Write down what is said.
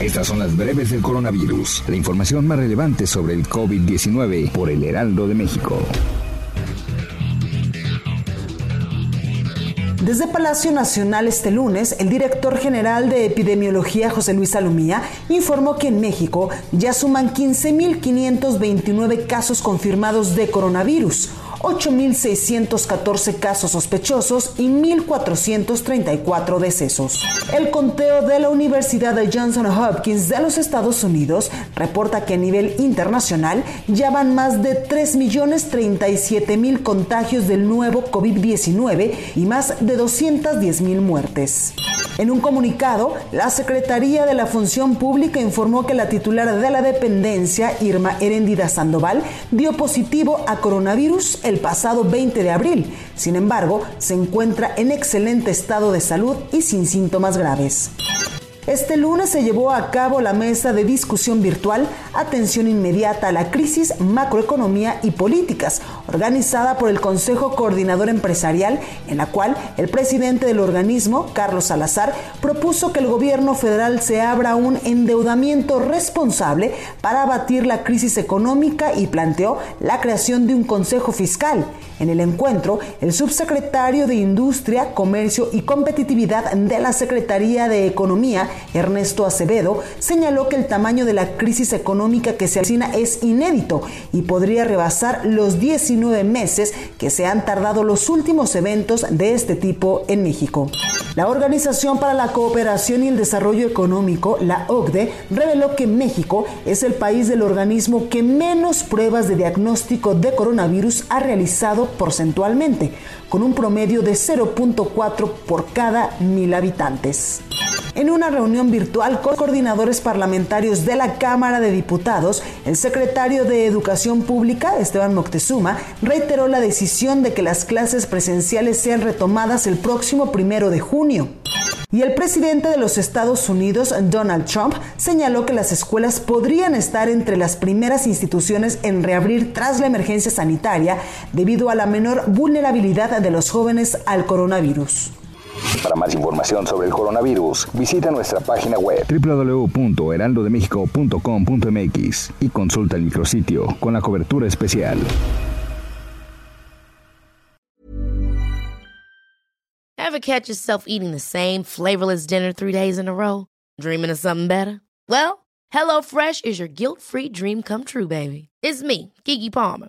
Estas son las breves del coronavirus, la información más relevante sobre el COVID-19 por el Heraldo de México. Desde Palacio Nacional este lunes, el director general de epidemiología José Luis Salomía informó que en México ya suman 15.529 casos confirmados de coronavirus 8.614 casos sospechosos y 1.434 decesos. El conteo de la Universidad de Johnson Hopkins de los Estados Unidos reporta que a nivel internacional ya van más de 3.037.000 contagios del nuevo COVID-19 y más de 210.000 muertes. En un comunicado, la Secretaría de la Función Pública informó que la titular de la dependencia, Irma Herendida Sandoval, dio positivo a coronavirus el pasado 20 de abril. Sin embargo, se encuentra en excelente estado de salud y sin síntomas graves. Este lunes se llevó a cabo la mesa de discusión virtual Atención inmediata a la crisis, macroeconomía y políticas, organizada por el Consejo Coordinador Empresarial, en la cual el presidente del organismo, Carlos Salazar, propuso que el gobierno federal se abra un endeudamiento responsable para abatir la crisis económica y planteó la creación de un Consejo Fiscal. En el encuentro, el subsecretario de Industria, Comercio y Competitividad de la Secretaría de Economía, Ernesto Acevedo, señaló que el tamaño de la crisis económica que se avecina es inédito y podría rebasar los 19 meses que se han tardado los últimos eventos de este tipo en México. La Organización para la Cooperación y el Desarrollo Económico, la OCDE, reveló que México es el país del organismo que menos pruebas de diagnóstico de coronavirus ha realizado porcentualmente, con un promedio de 0.4 por cada mil habitantes. En una reunión virtual con coordinadores parlamentarios de la Cámara de Diputados, el secretario de Educación Pública, Esteban Moctezuma, reiteró la decisión de que las clases presenciales sean retomadas el próximo primero de junio. Y el presidente de los Estados Unidos, Donald Trump, señaló que las escuelas podrían estar entre las primeras instituciones en reabrir tras la emergencia sanitaria debido a la menor vulnerabilidad de los jóvenes al coronavirus. Para más información sobre el coronavirus, visita nuestra página web www.heraldodemexico.com.mx y consulta el micrositio con la cobertura especial. Ever catch yourself eating the same flavorless dinner three days in a row? Dreaming of something better? Well, HelloFresh is your guilt-free dream come true, baby. It's me, Kiki Palmer.